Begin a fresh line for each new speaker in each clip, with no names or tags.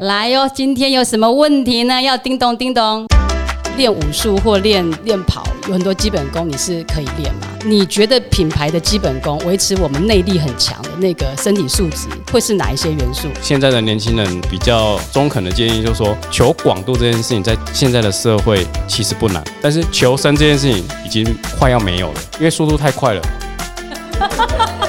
来哟，今天有什么问题呢？要叮咚叮咚。练武术或练练跑，有很多基本功你是可以练嘛？你觉得品牌的基本功维持我们内力很强的那个身体素质，会是哪一些元素？
现在的年轻人比较中肯的建议就是说，求广度这件事情在现在的社会其实不难，但是求深这件事情已经快要没有了，因为速度太快了。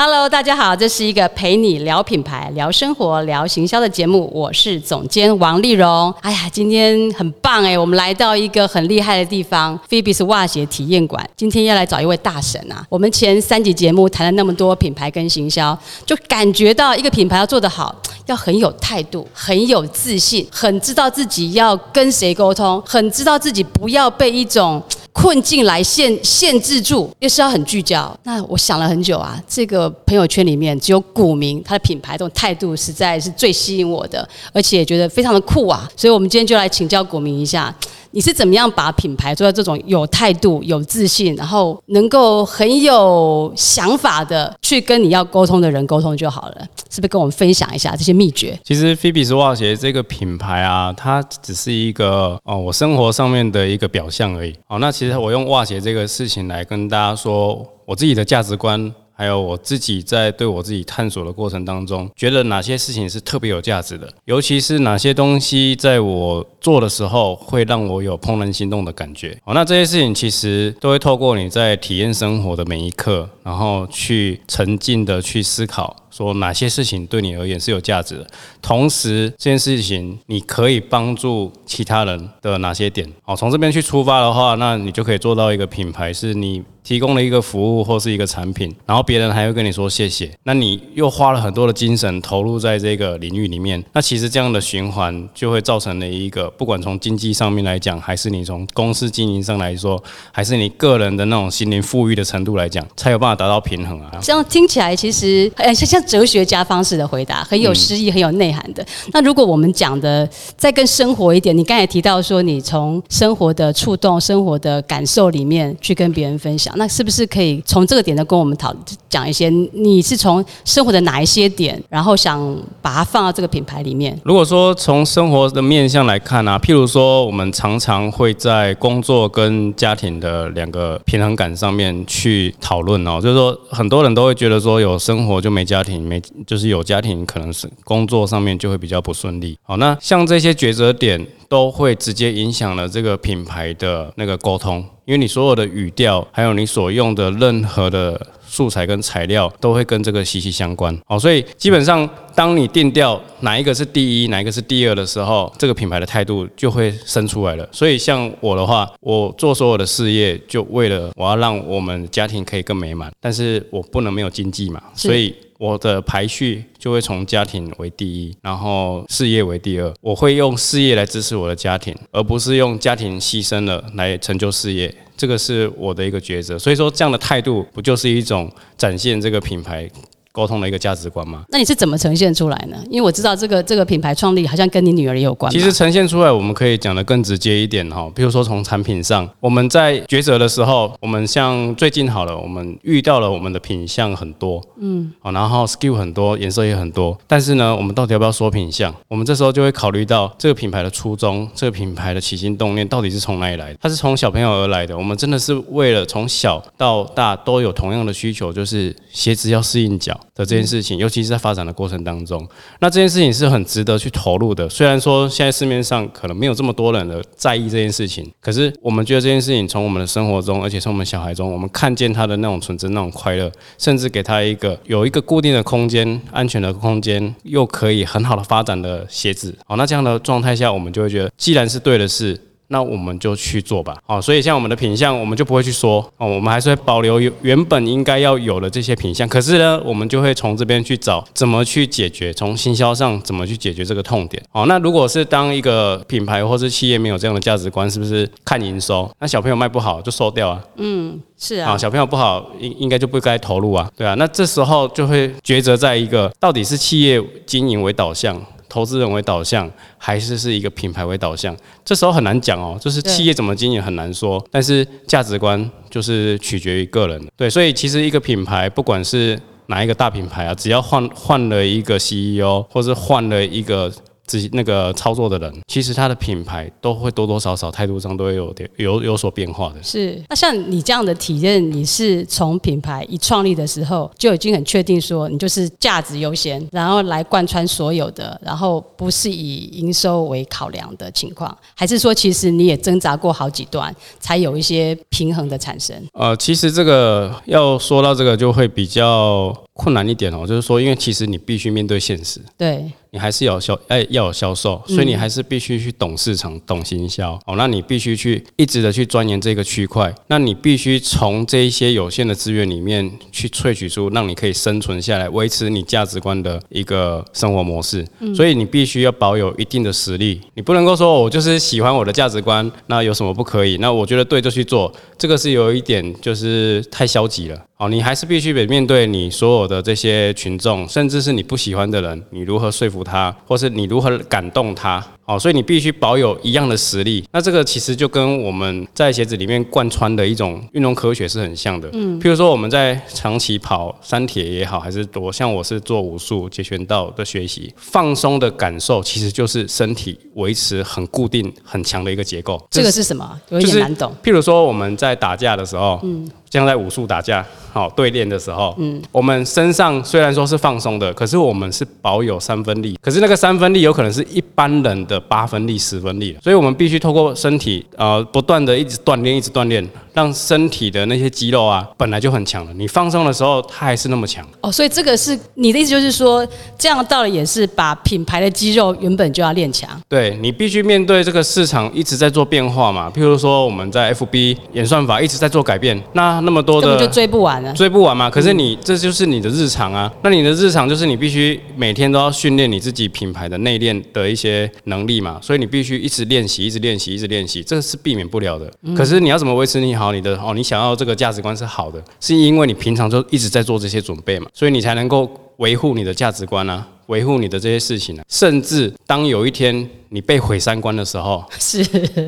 Hello，大家好，这是一个陪你聊品牌、聊生活、聊行销的节目，我是总监王丽蓉。哎呀，今天很棒哎，我们来到一个很厉害的地方 p h o e b e s 袜鞋体验馆。今天要来找一位大神啊！我们前三集节目谈了那么多品牌跟行销，就感觉到一个品牌要做得好，要很有态度、很有自信、很知道自己要跟谁沟通、很知道自己不要被一种。困境来限限制住，又是要很聚焦。那我想了很久啊，这个朋友圈里面只有股民他的品牌这种态度实在是最吸引我的，而且觉得非常的酷啊。所以我们今天就来请教股民一下。你是怎么样把品牌做到这种有态度、有自信，然后能够很有想法的去跟你要沟通的人沟通就好了？是不是跟我们分享一下这些秘诀？
其实菲比斯袜鞋这个品牌啊，它只是一个哦，我生活上面的一个表象而已。哦，那其实我用袜鞋这个事情来跟大家说我自己的价值观。还有我自己在对我自己探索的过程当中，觉得哪些事情是特别有价值的，尤其是哪些东西在我做的时候会让我有怦然心动的感觉。哦，那这些事情其实都会透过你在体验生活的每一刻，然后去沉浸的去思考。说哪些事情对你而言是有价值的，同时这件事情你可以帮助其他人的哪些点？好，从这边去出发的话，那你就可以做到一个品牌，是你提供了一个服务或是一个产品，然后别人还会跟你说谢谢，那你又花了很多的精神投入在这个领域里面，那其实这样的循环就会造成了一个，不管从经济上面来讲，还是你从公司经营上来说，还是你个人的那种心灵富裕的程度来讲，才有办法达到平衡啊。
这样听起来其实，哎，像像。哲学家方式的回答很有诗意，很有内涵的。那如果我们讲的再更生活一点，你刚才提到说你从生活的触动、生活的感受里面去跟别人分享，那是不是可以从这个点呢跟我们讨讲一些？你是从生活的哪一些点，然后想把它放到这个品牌里面？
如果说从生活的面向来看啊，譬如说我们常常会在工作跟家庭的两个平衡感上面去讨论哦，就是说很多人都会觉得说有生活就没家庭。没，就是有家庭，可能是工作上面就会比较不顺利。好，那像这些抉择点，都会直接影响了这个品牌的那个沟通，因为你所有的语调，还有你所用的任何的素材跟材料，都会跟这个息息相关。好，所以基本上，当你定调哪一个是第一，哪一个是第二的时候，这个品牌的态度就会生出来了。所以像我的话，我做所有的事业，就为了我要让我们家庭可以更美满，但是我不能没有经济嘛，所以。我的排序就会从家庭为第一，然后事业为第二。我会用事业来支持我的家庭，而不是用家庭牺牲了来成就事业。这个是我的一个抉择。所以说，这样的态度不就是一种展现这个品牌？沟通的一个价值观吗？
那你是怎么呈现出来呢？因为我知道这个这个品牌创立好像跟你女儿也有关。
其实呈现出来，我们可以讲的更直接一点哈。比如说从产品上，我们在抉择的时候，我们像最近好了，我们遇到了我们的品相很多，嗯，好，然后 skill 很多，颜色也很多，但是呢，我们到底要不要说品相？我们这时候就会考虑到这个品牌的初衷，这个品牌的起心动念到底是从哪里来的？它是从小朋友而来的。我们真的是为了从小到大都有同样的需求，就是鞋子要适应脚的这件事情。尤其是在发展的过程当中，那这件事情是很值得去投入的。虽然说现在市面上可能没有这么多人的在意这件事情，可是我们觉得这件事情从我们的生活中，而且从我们小孩中，我们看见他的那种纯真、那种快乐，甚至给他一个有一个固定的空间、安全的空间，又可以很好的发展的鞋子。好，那这样的状态下，我们就会觉得，既然是对的事。那我们就去做吧，好，所以像我们的品相，我们就不会去说哦，我们还是会保留原本应该要有的这些品相。可是呢，我们就会从这边去找怎么去解决，从行销上怎么去解决这个痛点。哦，那如果是当一个品牌或是企业没有这样的价值观，是不是看营收？那小朋友卖不好就收掉啊？
嗯，是啊。
小朋友不好，应应该就不该投入啊，对啊。那这时候就会抉择在一个到底是企业经营为导向。投资人为导向，还是是一个品牌为导向？这时候很难讲哦，就是企业怎么经营很难说。但是价值观就是取决于个人，对，所以其实一个品牌，不管是哪一个大品牌啊，只要换换了一个 CEO，或是换了一个。自己那个操作的人，其实他的品牌都会多多少少态度上都会有点有有所变化的。
是，那像你这样的体验，你是从品牌一创立的时候就已经很确定说，你就是价值优先，然后来贯穿所有的，然后不是以营收为考量的情况，还是说其实你也挣扎过好几段，才有一些平衡的产生？
呃，其实这个要说到这个就会比较困难一点哦，就是说，因为其实你必须面对现实。
对。
你还是有销哎要有销售，所以你还是必须去懂市场、懂行销哦。那你必须去一直的去钻研这个区块，那你必须从这一些有限的资源里面去萃取出让你可以生存下来、维持你价值观的一个生活模式。所以你必须要保有一定的实力，你不能够说我就是喜欢我的价值观，那有什么不可以？那我觉得对就去做，这个是有一点就是太消极了。哦，你还是必须得面对你所有的这些群众，甚至是你不喜欢的人，你如何说服他，或是你如何感动他？哦，所以你必须保有一样的实力。那这个其实就跟我们在鞋子里面贯穿的一种运动科学是很像的。嗯，譬如说我们在长期跑山铁也好，还是多像我是做武术截拳道的学习，放松的感受其实就是身体维持很固定、很强的一个结构。
这个是什么？有点难懂。
譬如说我们在打架的时候，嗯，像在武术打架。好对练的时候，嗯，我们身上虽然说是放松的，可是我们是保有三分力，可是那个三分力有可能是一般人的八分力、十分力，所以我们必须透过身体呃不断的一直锻炼，一直锻炼，让身体的那些肌肉啊本来就很强了，你放松的时候它还是那么强。
哦，所以这个是你的意思，就是说这样的道理也是把品牌的肌肉原本就要练强。
对你必须面对这个市场一直在做变化嘛，譬如说我们在 FB 演算法一直在做改变，那那么多的
根本就追不完了。
追不完嘛？可是你这就是你的日常啊。那你的日常就是你必须每天都要训练你自己品牌的内练的一些能力嘛。所以你必须一直练习，一直练习，一直练习，这是避免不了的。可是你要怎么维持你好你的哦？你想要这个价值观是好的，是因为你平常就一直在做这些准备嘛，所以你才能够维护你的价值观啊。维护你的这些事情呢，甚至当有一天你被毁三观的时候，
是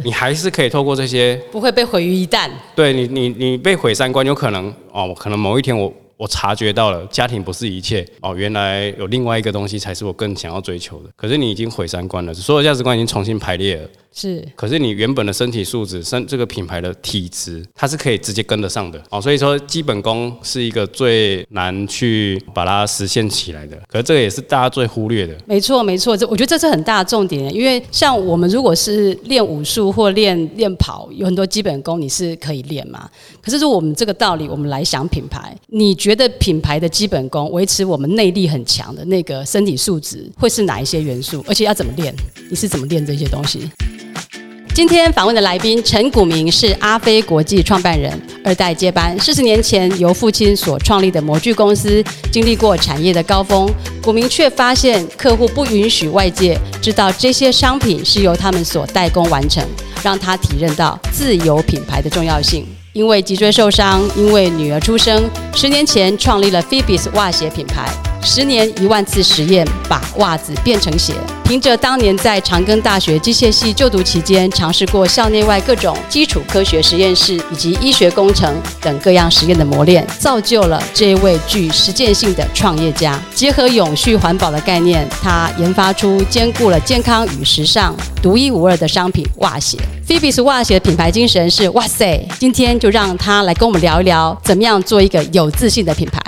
你还是可以透过这些，
不会被毁于一旦。
对你，你你被毁三观，有可能哦，可能某一天我我察觉到了家庭不是一切哦，原来有另外一个东西才是我更想要追求的。可是你已经毁三观了，所有价值观已经重新排列了。
是，
可是你原本的身体素质、身这个品牌的体质，它是可以直接跟得上的哦。所以说，基本功是一个最难去把它实现起来的。可是这个也是大家最忽略的。
没错，没错，这我觉得这是很大的重点。因为像我们如果是练武术或练练跑，有很多基本功你是可以练嘛。可是如果我们这个道理，我们来想品牌，你觉得品牌的基本功维持我们内力很强的那个身体素质，会是哪一些元素？而且要怎么练？你是怎么练这些东西？今天访问的来宾陈古明是阿飞国际创办人，二代接班。四十年前由父亲所创立的模具公司，经历过产业的高峰，古明却发现客户不允许外界知道这些商品是由他们所代工完成，让他体认到自有品牌的重要性。因为脊椎受伤，因为女儿出生，十年前创立了 Phoebus 袜鞋品牌。十年一万次实验，把袜子变成鞋。凭着当年在长庚大学机械系就读期间，尝试过校内外各种基础科学实验室以及医学工程等各样实验的磨练，造就了这位具实践性的创业家。结合永续环保的概念，他研发出兼顾了健康与时尚、独一无二的商品——袜鞋。Phoebus 袜鞋的品牌精神是“哇塞”。今天就让他来跟我们聊一聊，怎么样做一个有自信的品牌。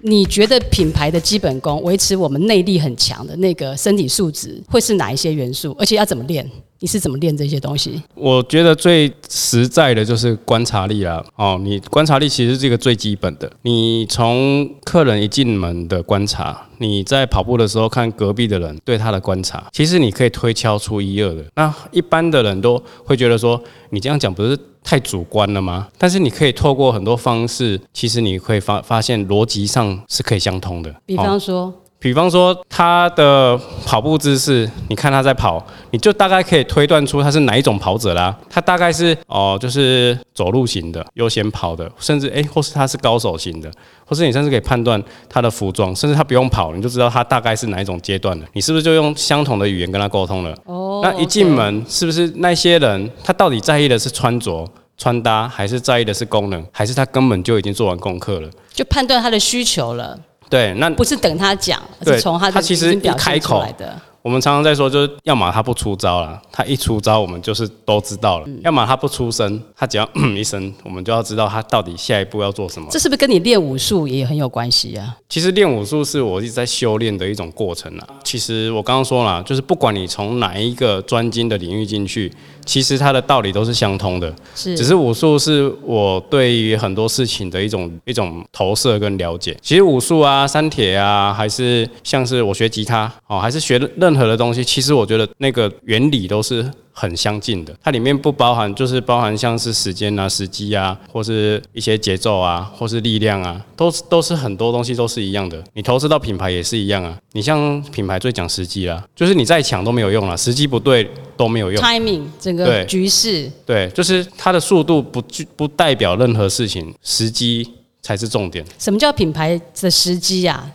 你觉得品牌的基本功，维持我们内力很强的那个身体素质，会是哪一些元素？而且要怎么练？你是怎么练这些东西？
我觉得最实在的就是观察力啦。哦，你观察力其实是一个最基本的。你从客人一进门的观察，你在跑步的时候看隔壁的人对他的观察，其实你可以推敲出一二的。那一般的人都会觉得说，你这样讲不是太主观了吗？但是你可以透过很多方式，其实你会发发现逻辑上是可以相通的。
比方说。
比方说他的跑步姿势，你看他在跑，你就大概可以推断出他是哪一种跑者啦。他大概是哦，就是走路型的，优先跑的，甚至诶，或是他是高手型的，或是你甚至可以判断他的服装，甚至他不用跑，你就知道他大概是哪一种阶段的。你是不是就用相同的语言跟他沟通了？哦，那一进门是不是那些人他到底在意的是穿着？穿搭，还是在意的是功能，还是他根本就已经做完功课了？
就判断他的需求了，
对，那
不是等他讲，是从他的
他其实一开口
来的。
我们常常在说，就是要么他不出招了，他一出招我们就是都知道了；
嗯
要么他不出声，他只要嗯一声，我们就要知道他到底下一步要做什么。
这是不是跟你练武术也很有关系啊？
其实练武术是我一直在修炼的一种过程啊。其实我刚刚说了，就是不管你从哪一个专精的领域进去，其实它的道理都是相通的。
是，
只是武术是我对于很多事情的一种一种投射跟了解。其实武术啊、三铁啊，还是像是我学吉他哦，还是学任何的东西，其实我觉得那个原理都是很相近的。它里面不包含，就是包含像是时间啊、时机啊，或是一些节奏啊，或是力量啊，都是都是很多东西都是一样的。你投资到品牌也是一样啊。你像品牌最讲时机啦，就是你再强都没有用了，时机不对都没有用。
timing 整个局势
对，就是它的速度不具不代表任何事情，时机才是重点。
什么叫品牌的时机呀、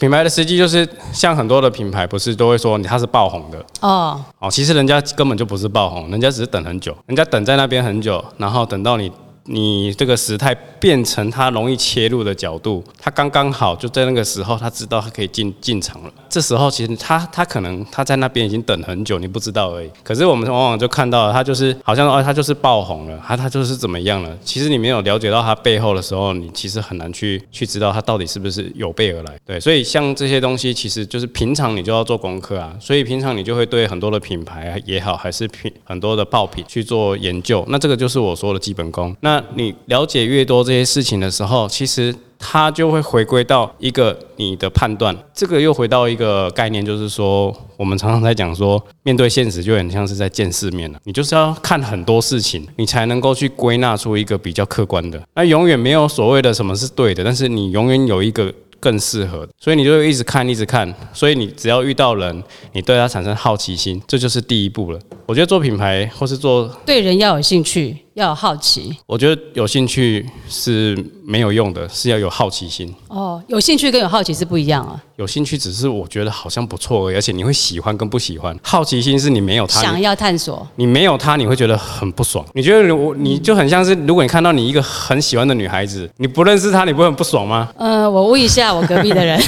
品牌的时机就是像很多的品牌不是都会说你它是爆红的
哦，
哦，其实人家根本就不是爆红，人家只是等很久，人家等在那边很久，然后等到你。你这个时态变成他容易切入的角度，他刚刚好就在那个时候，他知道他可以进进场了。这时候其实他他可能他在那边已经等很久，你不知道而已。可是我们往往就看到了他就是好像哦，他就是爆红了，他他就是怎么样了。其实你没有了解到他背后的时候，你其实很难去去知道他到底是不是有备而来。对，所以像这些东西，其实就是平常你就要做功课啊。所以平常你就会对很多的品牌也好，还是品很多的爆品去做研究。那这个就是我说的基本功。那那你了解越多这些事情的时候，其实它就会回归到一个你的判断。这个又回到一个概念，就是说，我们常常在讲说，面对现实就很像是在见世面了。你就是要看很多事情，你才能够去归纳出一个比较客观的。那永远没有所谓的什么是对的，但是你永远有一个。更适合，所以你就会一直看，一直看。所以你只要遇到人，你对他产生好奇心，这就是第一步了。我觉得做品牌或是做
对人要有兴趣，要有好奇。
我觉得有兴趣是没有用的，是要有好奇心。
哦，有兴趣跟有好奇是不一样啊。
有兴趣只是我觉得好像不错而已，而且你会喜欢跟不喜欢。好奇心是你没有它，
想要探索，
你没有它，你会觉得很不爽。你觉得我你就很像是，如果你看到你一个很喜欢的女孩子，你不认识她，你不会很不爽吗？
呃，我问一下我隔壁的人，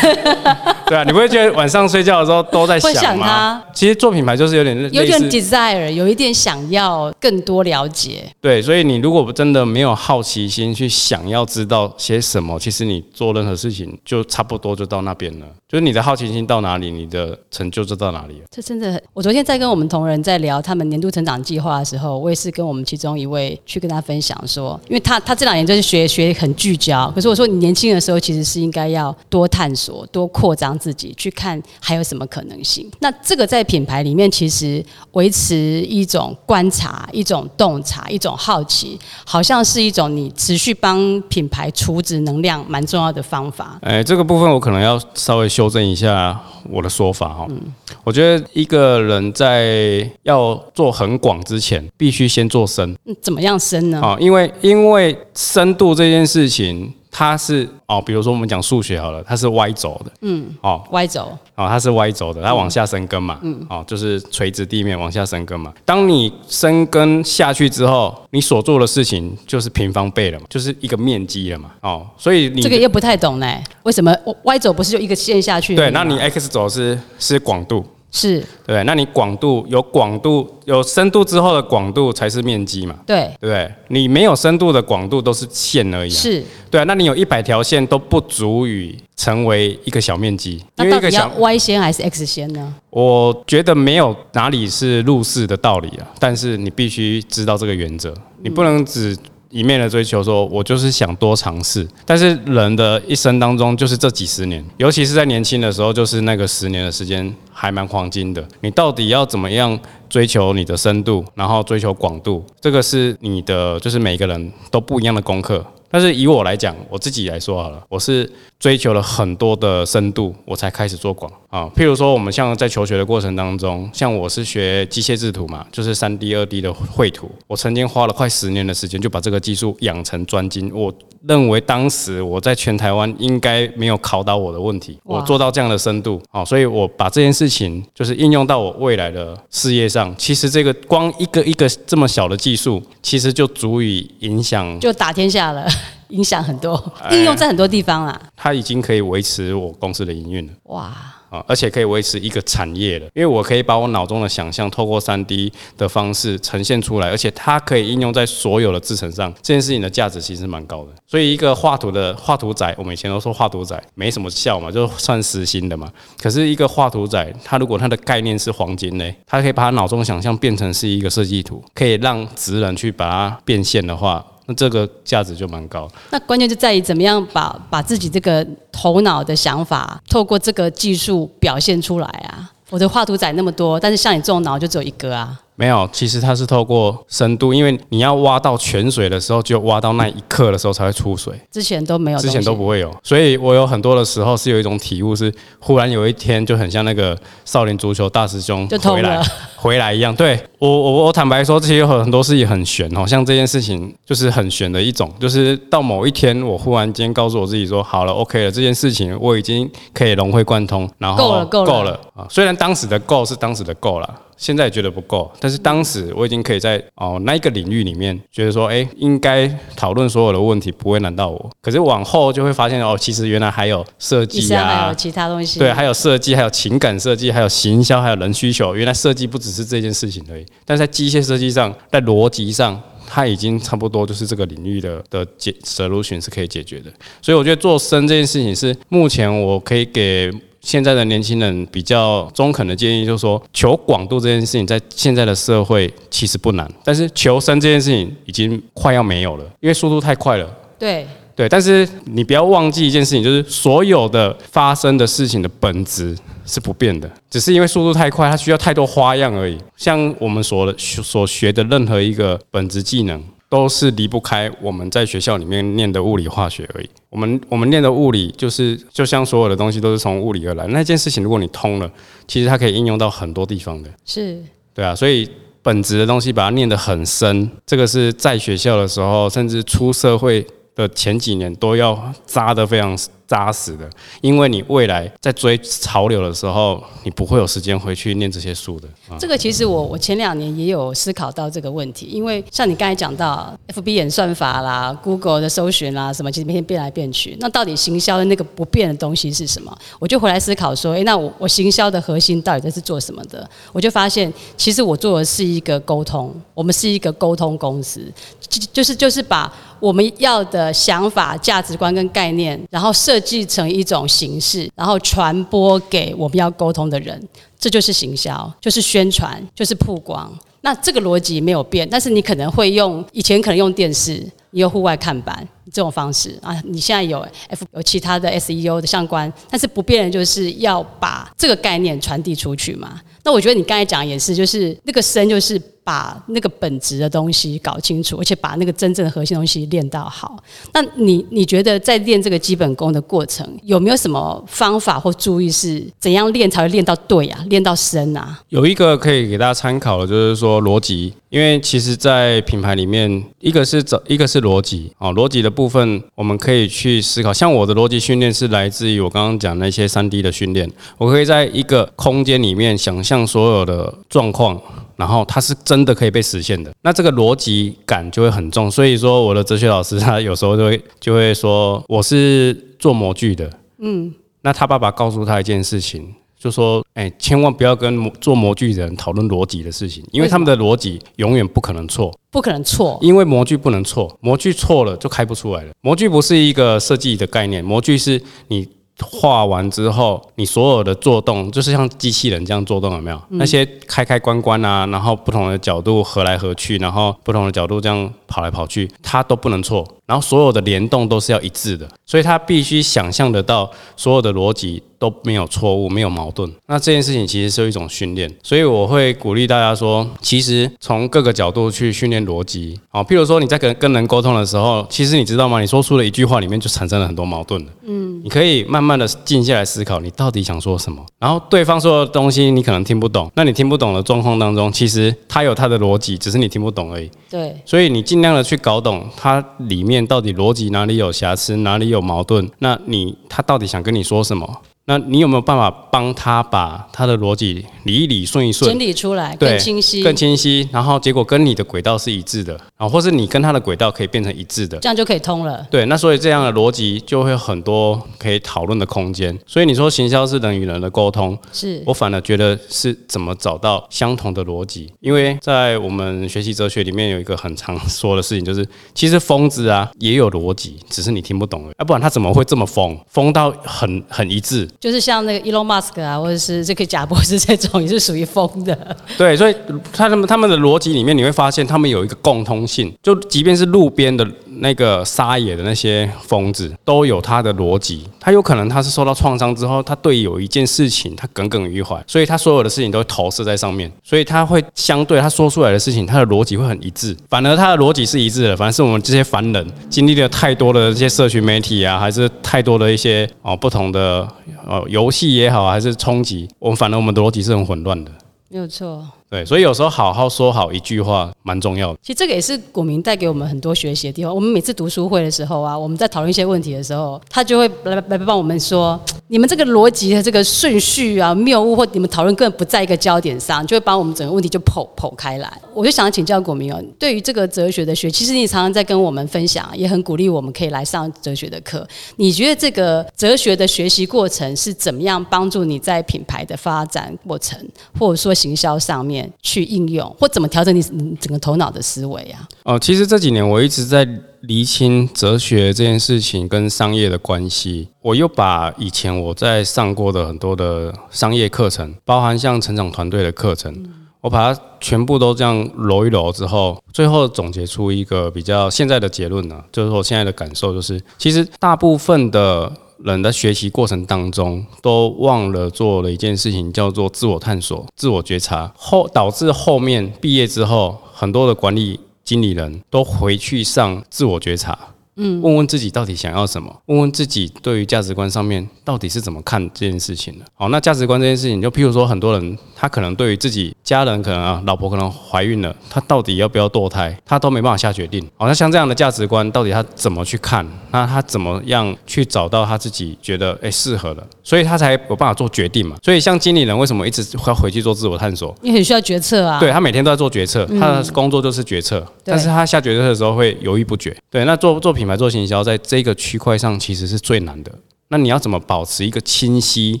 对啊，你不会觉得晚上睡觉的时候都在
会
想吗？其实做品牌就是有点
有点 desire，有一点想要更多了解。
对，所以你如果真的没有好奇心去想要知道些什么，其实你做任何事情就差不多就到那边了。就是你的好奇心到哪里，你的成就就到哪里了。
这真的，我昨天在跟我们同仁在聊他们年度成长计划的时候，我也是跟我们其中一位去跟他分享说，因为他他这两年就是学学很聚焦，可是我说你年轻的时候其实是应该要多探索、多扩张自己，去看还有什么可能性。那这个在品牌里面其实维持一种观察、一种洞察、一种好奇，好像是一种你持续帮品牌储值能量蛮重要的方法。
哎，这个部分我可能要稍微修正一下我的说法哈。嗯我觉得一个人在要做很广之前，必须先做深
嗯，怎么样深呢？
啊，因为因为深度这件事情，它是哦，比如说我们讲数学好了，它是 Y 轴的，嗯，哦
，，y 轴，
哦，它是 Y 轴的，它往下生根嘛，嗯，哦，就是垂直地面往下生根嘛。当你生根下去之后，你所做的事情就是平方倍了嘛，就是一个面积了嘛，哦，所以你
这个又不太懂呢，为什么 Y 轴不是就一个线下去
对，那你 X 轴是是广度，
是
对？那你广度有广度有深度之后的广度才是面积嘛，
对，
对不对？你没有深度的广度都是线而已、啊，
是。
对啊。那你有一百条线都不足以成为一个小面积，因为一个小
Y 线还是 X 线呢？
我觉得没有哪里是入世的道理啊，但是你必须知道这个原则，你不能只一面的追求说，我就是想多尝试。但是人的一生当中，就是这几十年，尤其是在年轻的时候，就是那个十年的时间，还蛮黄金的。你到底要怎么样追求你的深度，然后追求广度，这个是你的，就是每个人都不一样的功课。但是以我来讲，我自己来说好了，我是追求了很多的深度，我才开始做广啊。譬如说，我们像在求学的过程当中，像我是学机械制图嘛，就是三 D、二 D 的绘图，我曾经花了快十年的时间就把这个技术养成专精。我认为当时我在全台湾应该没有考倒我的问题，我做到这样的深度啊，所以我把这件事情就是应用到我未来的事业上。其实这个光一个一个这么小的技术，其实就足以影响，
就打天下了，影响很多，
哎
应用在很多地方啦。
它已经可以维持我公司的营运了。
哇，
啊，而且可以维持一个产业的，因为我可以把我脑中的想象透过三 D 的方式呈现出来，而且它可以应用在所有的制程上，这件事情的价值其实蛮高的。所以一个画图的画图仔，我们以前都说画图仔没什么效嘛，就算实心的嘛。可是一个画图仔，他如果他的概念是黄金呢，他可以把他脑中想象变成是一个设计图，可以让职人去把它变现的话。那这个价值就蛮高，
那关键就在于怎么样把把自己这个头脑的想法，透过这个技术表现出来啊。我的画图仔那么多，但是像你这种脑就只有一个啊。
没有，其实它是透过深度，因为你要挖到泉水的时候，就挖到那一刻的时候才会出水，
之前都没有，
之前都不会有。所以我有很多的时候是有一种体悟，是忽然有一天就很像那个少林足球大师兄
就
回来
了
回来一样。对我我我坦白说，这些有很多事情很玄哦，像这件事情就是很玄的一种，就是到某一天我忽然间告诉我自己说，好了，OK 了，这件事情我已经可以融会贯通，然后
够了够了
够了啊。虽然当时的够是当时的够了。现在觉得不够，但是当时我已经可以在哦那一个领域里面觉得说，哎，应该讨论所有的问题不会难到我。可是往后就会发现哦，其实原来还有设
以
计啊
还有，其他东西。
对，还有设计，还有情感设计，还有行销，还有人需求。原来设计不只是这件事情而已，但是在机械设计上，在逻辑上。它已经差不多就是这个领域的的解 solution 是可以解决的，所以我觉得做深这件事情是目前我可以给现在的年轻人比较中肯的建议，就是说求广度这件事情在现在的社会其实不难，但是求深这件事情已经快要没有了，因为速度太快了。
对
对，但是你不要忘记一件事情，就是所有的发生的事情的本质是不变的，只是因为速度太快，它需要太多花样而已。像我们所所学的任何一个本质技能，都是离不开我们在学校里面念的物理化学而已。我们我们念的物理，就是就像所有的东西都是从物理而来。那件事情，如果你通了，其实它可以应用到很多地方的。
是
对啊，所以本质的东西把它念得很深，这个是在学校的时候，甚至出社会的前几年都要扎得非常扎实的，因为你未来在追潮流的时候，你不会有时间回去念这些书的。
这个其实我我前两年也有思考到这个问题，因为像你刚才讲到 FB 演算法啦、Google 的搜寻啦什么，其实每天变来变去。那到底行销的那个不变的东西是什么？我就回来思考说，诶，那我我行销的核心到底在是做什么的？我就发现，其实我做的是一个沟通，我们是一个沟通公司，就就是就是把我们要的想法、价值观跟概念，然后设计成一种形式，然后传播给我们要沟通的人。这就是行销，就是宣传，就是曝光。那这个逻辑没有变，但是你可能会用以前可能用电视，你有户外看板这种方式啊，你现在有 F 有其他的 SEO 的相关，但是不变的就是要把这个概念传递出去嘛。那我觉得你刚才讲也是，就是那个声就是把那个本质的东西搞清楚，而且把那个真正的核心东西练到好。那你你觉得在练这个基本功的过程，有没有什么方法或注意是怎样练才会练到对啊，练到深啊？
有一个可以给大家参考的，就是说逻辑，因为其实，在品牌里面，一个是走，一个是逻辑哦，逻辑的部分我们可以去思考。像我的逻辑训练是来自于我刚刚讲那些三 D 的训练，我可以在一个空间里面想象所有的状况。然后它是真的可以被实现的，那这个逻辑感就会很重。所以说，我的哲学老师他有时候就会就会说，我是做模具的，嗯，那他爸爸告诉他一件事情，就说，哎，千万不要跟模做模具的人讨论逻辑的事情，因为他们的逻辑永远不可能错，
不可能错，
因为模具不能错，模具错了就开不出来了。模具不是一个设计的概念，模具是你。画完之后，你所有的做动就是像机器人这样做动，有没有？那些开开关关啊，然后不同的角度合来合去，然后不同的角度这样跑来跑去，它都不能错。然后所有的联动都是要一致的，所以它必须想象得到所有的逻辑都没有错误，没有矛盾。那这件事情其实是一种训练，所以我会鼓励大家说，其实从各个角度去训练逻辑。好，譬如说你在跟跟人沟通的时候，其实你知道吗？你说出了一句话里面就产生了很多矛盾的。嗯，你可以慢慢的静下来思考，你到底想说什么。然后对方说的东西你可能听不懂，那你听不懂的状况当中，其实他有他的逻辑，只是你听不懂而已。
对，
所以你尽量的去搞懂它里面到底逻辑哪里有瑕疵，哪里有矛盾，那你他到底想跟你说什么？那你有没有办法帮他把他的逻辑理一理顺一顺
整？理出来
对
更清晰，
更清晰，然后结果跟你的轨道是一致的，啊，或是你跟他的轨道可以变成一致的。
这样就可以通了。
对，那所以这样的逻辑就会有很多可以讨论的空间。所以你说行销是人与人的沟通，
是
我反而觉得是怎么找到相同的逻辑。因为在我们学习哲学里面有一个很常说的事情，就是其实疯子啊也有逻辑，只是你听不懂而已。要、不然他怎么会这么疯？疯到很很一致。
就是像那个 Elon Musk 啊，或者是这个贾博士这种，也是属于疯的。
对，所以他们他们的逻辑里面，你会发现他们有一个共通性，就即便是路边的那个撒野的那些疯子，都有他的逻辑。他有可能他是受到创伤之后，他对有一件事情他耿耿于怀，所以他所有的事情都投射在上面，所以他会相对他说出来的事情，他的逻辑会很一致。反而他的逻辑是一致的，反而是我们这些凡人经历了太多的这些社群媒体啊，还是太多的一些哦不同的呃游戏也好，还是冲击，我们反而我们的逻辑是很混乱的。
没有错。
对，所以有时候好好说好一句话蛮重要的。
其实这个也是古明带给我们很多学习的地方。我们每次读书会的时候啊，我们在讨论一些问题的时候，他就会来来帮我们说，你们这个逻辑的这个顺序啊谬误，或你们讨论根本不在一个焦点上，就会把我们整个问题就剖剖开来。我就想请教古明哦，对于这个哲学的学，其实你常常在跟我们分享，也很鼓励我们可以来上哲学的课。你觉得这个哲学的学习过程是怎么样帮助你在品牌的发展过程，或者说行销上面去应用，或怎么调整你你整个头脑的思维啊？
哦，其实这几年我一直在厘清哲学这件事情跟商业的关系。我又把以前我在上过的很多的商业课程，包含像成长团队的课程，我把它全部都这样揉一揉之后，最后总结出一个比较现在的结论呢、就是我现在的感受就是，其实大部分的人的学习过程当中，都忘了做了一件事情，叫做自我探索、自我觉察，后导致后面毕业之后，很多的管理经理人都回去上自我觉察。嗯，问问自己到底想要什么，问问自己对于价值观上面到底是怎么看这件事情的。好，那价值观这件事情，就譬如说，很多人他可能对于自己家人可能啊，老婆可能怀孕了，他到底要不要堕胎，他都没办法下决定。好，那像这样的价值观，到底他怎么去看？那他怎么样去找到他自己觉得哎适合的，所以他才有办法做决定嘛。所以像经理人为什么一直要回去做自我探索？
你很需要决策啊。
对他每天都在做决策，他的工作就是决策，
对
但是他下决策的时候会犹豫不决。对，那做做品牌、做行销，在这个区块上其实是最难的。那你要怎么保持一个清晰、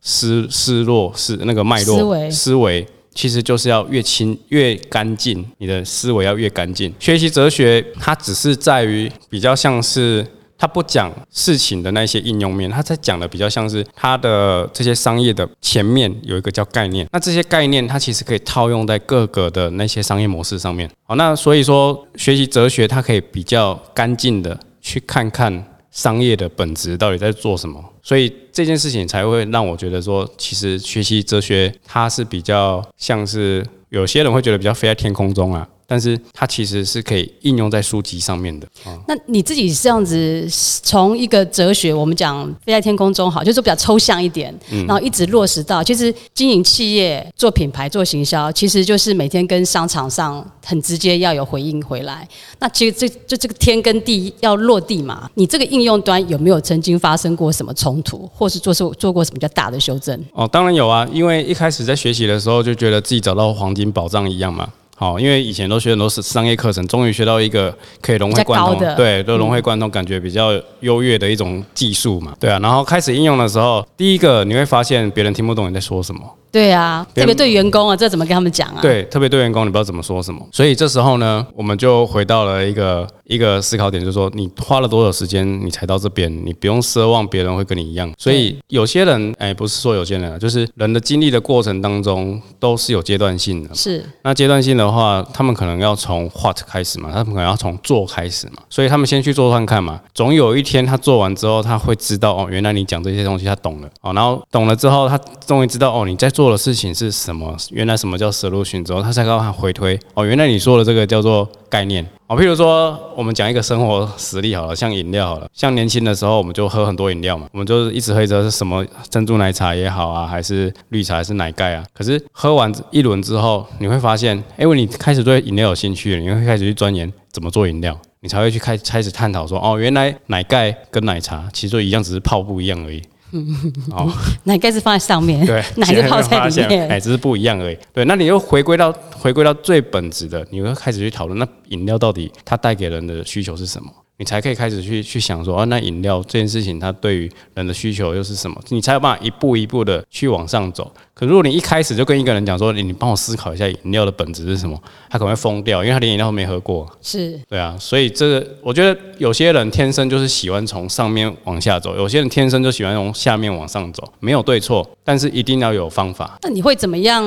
思思落是那个脉络
思维
思维？其实就是要越清越干净，你的思维要越干净。学习哲学，它只是在于比较像是他不讲事情的那些应用面，他在讲的比较像是他的这些商业的前面有一个叫概念，那这些概念它其实可以套用在各个的那些商业模式上面。好，那所以说学习哲学，它可以比较干净的去看看商业的本质到底在做什么，所以这件事情才会让我觉得说，其实学习哲学它是比较像是有些人会觉得比较飞在天空中啊。但是它其实是可以应用在书籍上面的。
那你自己这样子，从一个哲学，我们讲飞在天空中好，就是说比较抽象一点，然后一直落实到，其实经营企业、做品牌、做行销，其实就是每天跟商场上很直接要有回应回来。那其实这就这个天跟地要落地嘛，你这个应用端有没有曾经发生过什么冲突，或是做做做过什么比较大的修正？
哦，当然有啊，因为一开始在学习的时候就觉得自己找到黄金宝藏一样嘛。好，因为以前都学很多是商业课程，终于学到一个可以融会贯通对，都融会贯通，感觉比较优越的一种技术嘛。对啊，然后开始应用的时候，第一个你会发现别人听不懂你在说什么。
对啊，特别对员工啊，这怎么跟他们讲啊？，
对，特别对员工，你不知道怎么说什么，所以这时候呢，我们就回到了一个一个思考点，就是说你花了多少时间，你才到这边，你不用奢望别人会跟你一样。所以有些人，哎，不是说有些人啊，就是人的经历的过程当中都是有阶段性的。
是
那阶段性的话，他们可能要从 what 开始嘛，他们可能要从做开始嘛，所以他们先去做看看嘛。总有一天他做完之后，他会知道哦，原来你讲这些东西他懂了哦，然后懂了之后，他终于知道哦，你在做的事情是什么，原来什么叫 solution 之后，他才告诉他回推哦，原来你说的这个叫做概念。哦，譬如说，我们讲一个生活实例好了，像饮料好了，像年轻的时候，我们就喝很多饮料嘛，我们就一直喝着是什么珍珠奶茶也好啊，还是绿茶还是奶盖啊。可是喝完一轮之后，你会发现，因为你开始对饮料有兴趣了，你会开始去钻研怎么做饮料，你才会去开开始探讨说，哦，原来奶盖跟奶茶其实都一样，只是泡不一样而已。哦，
奶盖是放在上面，
对，
奶是泡在里面。
哎，只是不一样而已。对，那你又回归到回归到最本质的，你会开始去讨论，那饮料到底它带给人的需求是什么？你才可以开始去去想说，啊，那饮料这件事情它对于人的需求又是什么？你才有办法一步一步的去往上走。可如果你一开始就跟一个人讲说，你你帮我思考一下饮料的本质是什么，他可能会疯掉，因为他连饮料都没喝过。
是，
对啊，所以这个我觉得有些人天生就是喜欢从上面往下走，有些人天生就喜欢从下面往上走，没有对错，但是一定要有方法。
那你会怎么样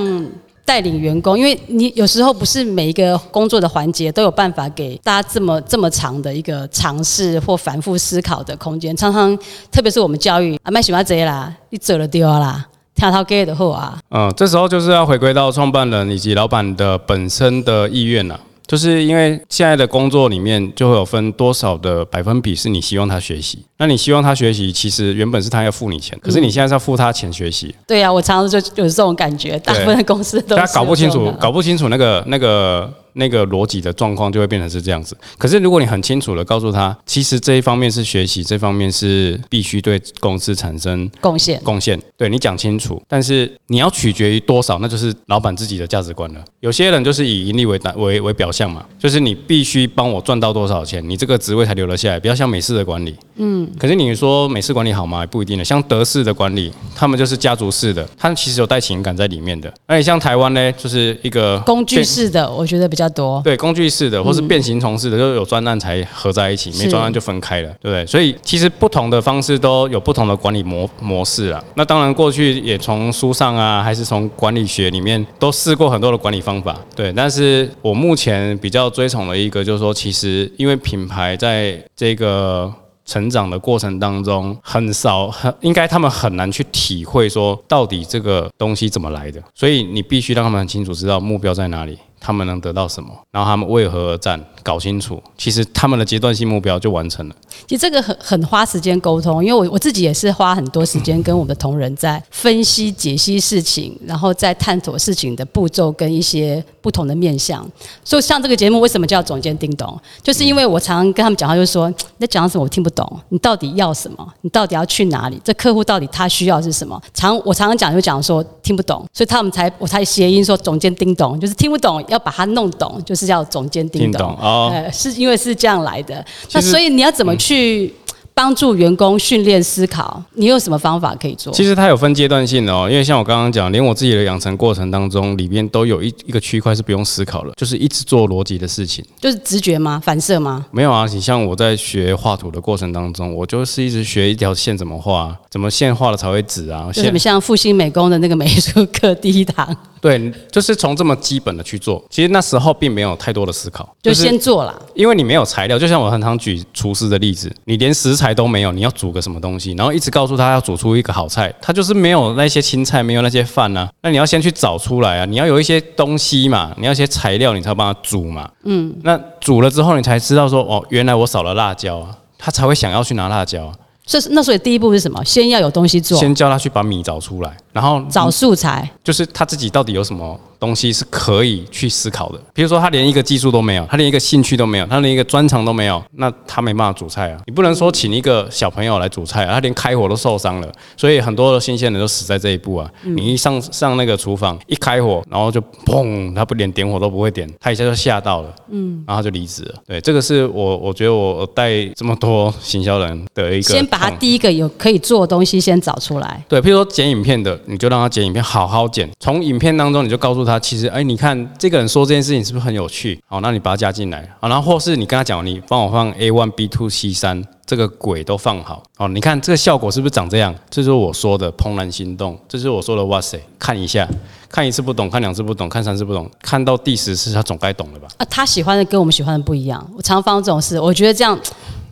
带领员工？因为你有时候不是每一个工作的环节都有办法给大家这么这么长的一个尝试或反复思考的空间。常常，特别是我们教育啊，蛮喜欢这啦，你走了丢啦，跳到给的后啊，
嗯，这时候就是要回归到创办人以及老板的本身的意愿了。就是因为现在的工作里面就会有分多少的百分比是你希望他学习，那你希望他学习，其实原本是他要付你钱，可是你现在是要付他钱学习，
对呀、我常常就有这种感觉，大部分的公司都
他
是
搞不清楚搞不清楚那个那个那个逻辑的状况，就会变成是这样子。可是如果你很清楚的告诉他，其实这一方面是学习，这方面是必须对公司产生
贡献。
贡献，对你讲清楚，但是你要取决于多少，那就是老板自己的价值观了。有些人就是以盈利为单为为表象嘛，就是你必须帮我赚到多少钱，你这个职位才留得下来，不要像美式的管理。嗯，可是你说美式管理好吗？不一定的。像德式的管理，他们就是家族式的，他们其实有带情感在里面的。而且像台湾呢，就是一个
工具式的，我觉得比较多。
对工具式的，或是变形虫式的，就是有专案才合在一起，没
是
专案就分开了，对不对？所以其实不同的方式都有不同的管理模模式啊。那当然，过去也从书上啊，还是从管理学里面都试过很多的管理方法，对。但是我目前比较追崇的一个，就是说，其实因为品牌在这个。成长的过程当中，很少很应该他们很难去体会说到底这个东西怎么来的，所以你必须让他们很清楚知道目标在哪里，他们能得到什么，然后他们为何而战，搞清楚，其实他们的阶段性目标就完成了。
其实这个很很花时间沟通，因为我我自己也是花很多时间跟我们的同仁在分析、解析事情，然后再探索事情的步骤跟一些不同的面向。所以像这个节目为什么叫总监叮咚，就是因为我常常跟他们讲话，就是说 你在讲什么我听不懂，你到底要什么？你到底要去哪里？这客户到底他需要是什么？常我常常讲就讲说听不懂，所以他们才我才谐音说总监叮咚，就是听不懂要把它弄懂，就是叫总监叮咚
懂哦
呃，是因为是这样来的。那所以你要怎么去帮助员工训练思考？你有什么方法可以做？
其实它有分阶段性的哦，因为像我刚刚讲，连我自己的养成过程当中，里边都有一一个区块是不用思考了，就是一直做逻辑的事情。
就是直觉吗？反射吗？
没有啊，你像我在学画图的过程当中，我就是一直学一条线怎么画，怎么线画了才会直啊，线
就什么像复兴美工的那个美术课第一堂，
对，就是从这么基本的去做。其实那时候并没有太多的思考，
就先做了。
因为你没有材料，就像我很常举厨师的例子，你连食材都没有，你要煮个什么东西，然后一直告诉他要煮出一个好菜，他就是没有那些青菜，没有那些饭啊，那你要先去找出来啊，你要有一些东西嘛，你要一些材料，你才帮他煮嘛，嗯，那煮了之后，你才知道说，哦，原来我少了辣椒啊，他才会想要去拿辣椒啊，
这是那所以第一步是什么？先要有东西做，
先叫他去把米找出来，然后
找素材。
就是他自己到底有什么东西是可以去思考的。比如说，他连一个技术都没有，他连一个兴趣都没有，他连一个专长都没有，那他没办法煮菜啊。你不能说请一个小朋友来煮菜啊，他连开火都受伤了，所以很多的新鲜人都死在这一步啊。你一上上那个厨房一开火，然后就砰，他不连点火都不会点，他一下就吓到了，嗯，然后就离职了。对，这个是我我觉得我带这么多行销人的一个
先把
他
第一个有可以做的东西先找出来。
对，譬如说剪影片的，你就让他剪影片，好好剪。从影片当中，你就告诉他，他其实，哎，你看这个人说这件事情是不是很有趣？好，那你把他加进来，好，然后或是你跟他讲，你帮我放 A one B two C 三，这个鬼都放好。哦，你看这个效果是不是长这样？这就是我说的怦然心动，这就是我说的哇塞，看一下，看一次不懂，看两次不懂，看三次不懂，看到第十次他总该懂了吧？
啊，他喜欢的跟我们喜欢的不一样。我常发生这种事，我觉得这样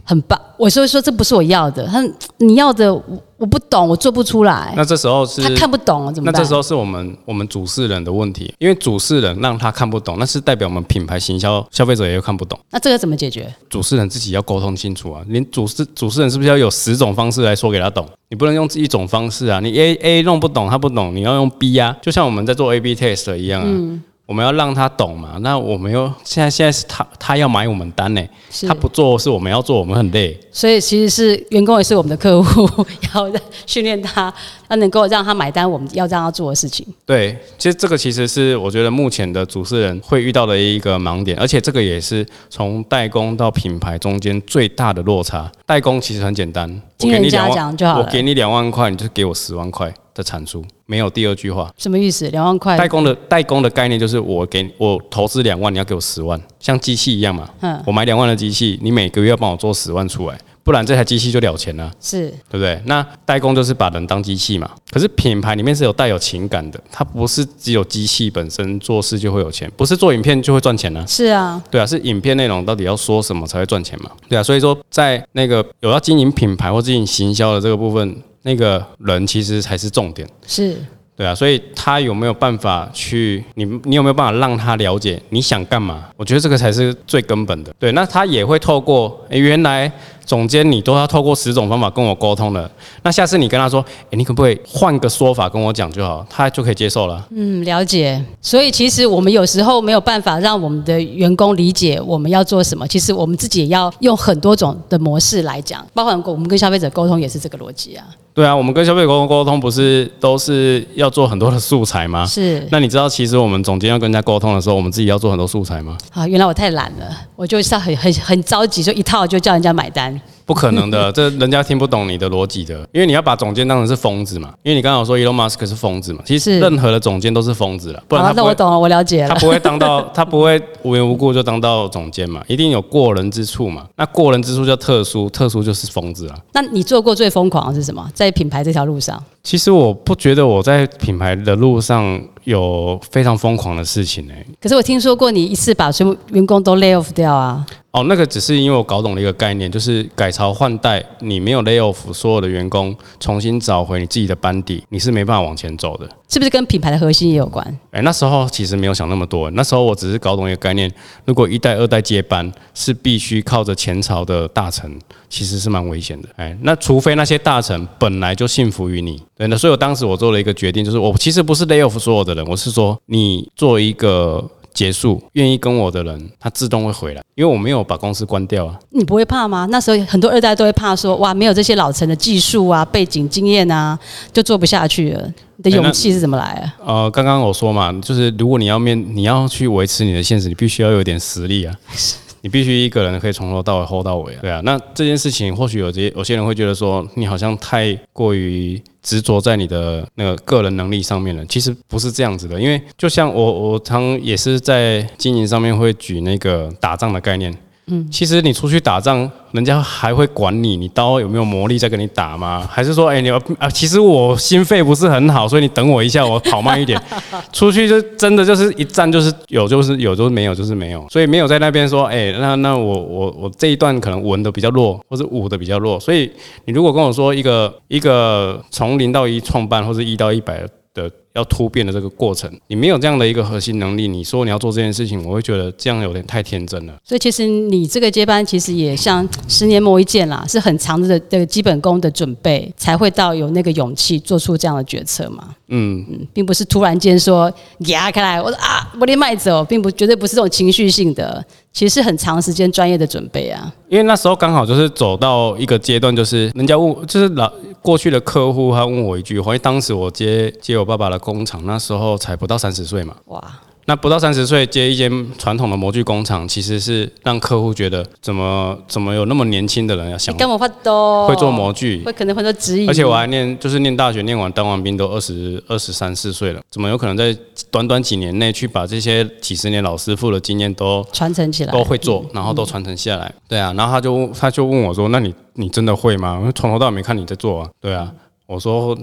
很棒。我所以说这不是我要的，他你要的我我不懂，我做不出来。
那这时候是
他看不懂怎么办？
那这时候是我们我们主事人的问题，因为主事人让他看不懂，那是代表我们品牌行销消费者也看不懂。
那这个怎么解决？
主事人自己要沟通清楚啊，连主事主事人是不是要有十种方式来说给他懂？你不能用一种方式啊，你 A A 弄不懂他不懂，你要用 B 啊，就像我们在做 A B test 一样啊。我们要让他懂嘛。那我们又现在现在是他他要买我们单呢，
是
他不做是我们要做，我们很累。
所以其实是员工也是我们的客户，要训练他，要能够让他买单，我们要让他做的事情。
对，其实这个其实是我觉得目前的主持人会遇到的一个盲点，而且这个也是从代工到品牌中间最大的落差。代工其实很简单，我给你两万，
讲就好。
我给你两万块，你就给我十万块的产出，没有第二句话。
什么意思？两万块
代？工的代工的概念就是我给我投资两万，你要给我十万，像机器一样嘛。
嗯，
我买两万的机器，你每个月要帮我做十万出来，不然这台机器就了钱了。
是
对不对？那代工就是把人当机器嘛。可是品牌里面是有带有情感的，它不是只有机器本身做事就会有钱，不是做影片就会赚钱呢、
是啊，
对啊，是影片内容到底要说什么才会赚钱嘛？对啊，所以说在那个有要经营品牌或经营行销的这个部分，那个人其实才是重点。
是
对啊，所以他有没有办法去你你有没有办法让他了解你想干嘛？我觉得这个才是最根本的。对，那他也会透过，诶，原来总监你都要透过十种方法跟我沟通了，那下次你跟他说，诶，你可不可以换个说法跟我讲就好，他就可以接受了。
嗯，了解。所以其实我们有时候没有办法让我们的员工理解我们要做什么，其实我们自己也要用很多种的模式来讲，包含我们跟消费者沟通也是这个逻辑啊。
对啊，我们跟消费者沟通沟通不是都是要做很多的素材吗？
是
那你知道，其实我们总监要跟人家沟通的时候，我们自己要做很多素材吗？
啊，原来我太懒了，我就是要很很很着急，就一套就叫人家买单。
不可能的，这人家听不懂你的逻辑的，因为你要把总监当成是疯子嘛。因为你刚刚有说 Elon Musk 是疯子嘛，其实任何的总监都是疯子了，不然
好，
他
那我懂了，我了解了。
他不会当到，他不会无缘无故就当到总监嘛，一定有过人之处嘛。那过人之处叫特殊，特殊就是疯子啊。
那你做过最疯狂的是什么？在品牌这条路上，
其实我不觉得我在品牌的路上有非常疯狂的事情哎、
可是我听说过你一次把全部员工都 lay off 掉啊。
哦，那个只是因为我搞懂了一个概念，就是改朝换代，你没有 lay off 所有的员工，重新找回你自己的班底，你是没办法往前走的。
是不是跟品牌的核心也有关？
哎，那时候其实没有想那么多，那时候我只是搞懂一个概念，如果一代、二代接班是必须靠着前朝的大臣，其实是蛮危险的。哎，那除非那些大臣本来就信服于你，对，那所以我当时我做了一个决定，就是我其实不是 lay off 所有的人，我是说你做一个结束，愿意跟我的人，他自动会回来，因为我没有把公司关掉啊。
你不会怕吗？那时候很多二代都会怕说，哇，没有这些老陈的技术啊、背景经验啊，就做不下去了。你的勇气是怎么来啊？
呃，刚刚我说嘛，就是如果你要面，你要去维持你的现实，你必须要有点实力啊。你必须一个人可以从头到尾 hold 到尾啊，对啊。那这件事情或许有些有些人会觉得说，你好像太过于执着在你的那个个人能力上面了。其实不是这样子的，因为就像我我常也是在经营上面会举那个打仗的概念。嗯，其实你出去打仗，人家还会管你，你刀有没有魔力在跟你打吗？还是说，哎、你要啊，其实我心肺不是很好，所以你等我一下，我跑慢一点。出去就真的就是一站就是有就是有就是没有就是没有，所以没有在那边说，哎、那那我我我这一段可能文的比较弱，或者武的比较弱，所以你如果跟我说一个一个从零到一创办，或者一到一百的要突变的这个过程，你没有这样的一个核心能力，你说你要做这件事情，我会觉得这样有点太天真了。
所以其实你这个接班其实也像十年磨一剑啦，是很长的的基本功的准备，才会到有那个勇气做出这样的决策嘛。
嗯嗯，
并不是突然间说压开来，我说啊，我连麦走，并不绝对不是这种情绪性的，其实是很长时间专业的准备啊。
因为那时候刚好就是走到一个阶段，就是人家问，就是老过去的客户他问我一句话，因为当时我接接我爸爸的工厂，那时候才不到三十岁嘛。
哇，
那不到三十岁接一间传统的模具工厂，其实是让客户觉得怎么怎么有那么年轻的人要想
你干嘛发多
会做模具，
会可能会多质疑，
而且我还念就是念大学，念完当完兵都二十二十三四岁了，怎么有可能在短短几年内去把这些几十年老师傅的经验都
传承起来
都会做，然后都传承下来。对啊，然后他就他就问我说：“那你你真的会吗？”我从头到尾没看你在做啊。对啊，我说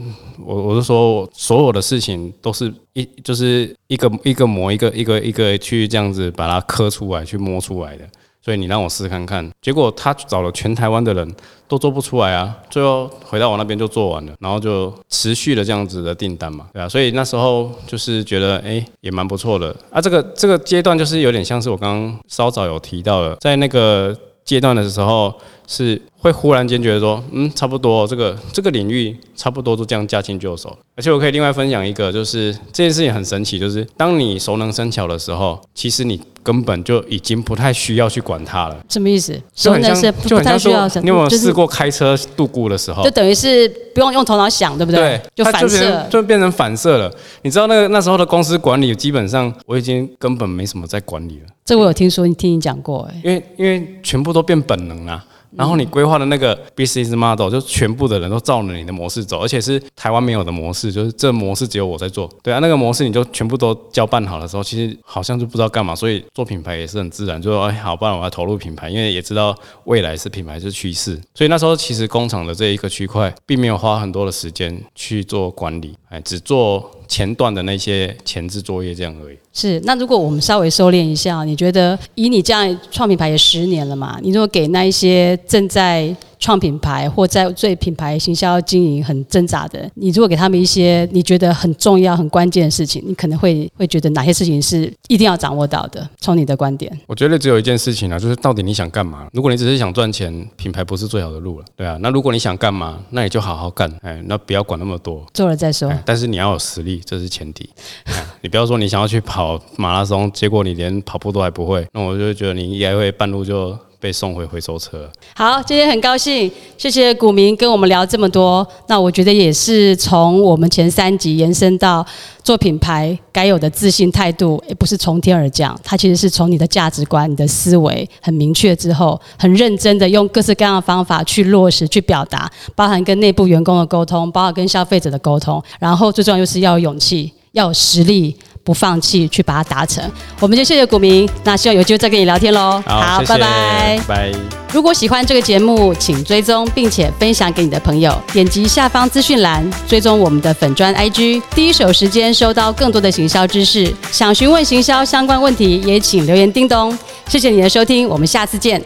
我我是说所有的事情都是一就是一个一个模一个一个一个去这样子把它刻出来去摸出来的。所以你让我试试看看，结果他找了全台湾的人都做不出来啊，最后回到我那边就做完了，然后就持续的这样子的订单嘛，对啊，所以那时候就是觉得哎、也蛮不错的。啊，这个这个阶段就是有点像是我刚刚稍早有提到的，在那个阶段的时候，是会忽然间觉得说，嗯，差不多这个这个领域差不多都这样驾轻就熟。而且我可以另外分享一个，就是这件事情很神奇，就是当你熟能生巧的时候，其实你根本就已经不太需要去管它了。
什么意思？熟能是不太需要
说，你有没有试过开车度过的时候
就？等于是不用用头脑想，对不对？对
就
反射。
就变成反射了。你知道那个那时候的公司管理，基本上我已经根本没什么在管理了，
这我有听说，你听你讲过，哎，
因为因为全部都变本能啦。然后你规划的那个 business model 就全部的人都照着你的模式走，而且是台湾没有的模式，就是这模式只有我在做。对啊，那个模式你就全部都交办好的时候，其实好像就不知道干嘛，所以做品牌也是很自然，就说哎好，不然我要投入品牌，因为也知道未来是品牌是趋势，所以那时候其实工厂的这一个区块并没有花很多的时间去做管理，哎，只做前段的那些前置作业这样而已。
是。那如果我们稍微收敛一下，你觉得以你这样创品牌也十年了嘛？你如果给那一些正在创品牌或在对品牌行销经营很挣扎的，你如果给他们一些你觉得很重要、很关键的事情，你可能会会觉得哪些事情是一定要掌握到的？从你的观点，
我觉得只有一件事情啊，就是到底你想干嘛？如果你只是想赚钱，品牌不是最好的路了，对啊。那如果你想干嘛，那你就好好干，哎，那不要管那么多。
做了再说。
哎，但是你要有实力，这是前提。哎你不要说你想要去跑马拉松，结果你连跑步都还不会，那我就觉得你应该会半路就被送回回收车。
好，今天很高兴，谢谢股民跟我们聊这么多。那我觉得也是从我们前三集延伸到做品牌该有的自信态度，也不是从天而降，它其实是从你的价值观、你的思维很明确之后，很认真的用各式各样的方法去落实、去表达，包含跟内部员工的沟通，包含跟消费者的沟通，然后最重要就是要有勇气，要有实力。不放弃去把它达成，我们就谢谢股民，那希望有机会再跟你聊天喽。
好，
拜拜。
拜。
如果喜欢这个节目，请追踪并且分享给你的朋友，点击下方资讯栏追踪我们的粉砖 IG，第一手时间收到更多的行销知识。想询问行销相关问题，也请留言叮咚。谢谢你的收听，我们下次见。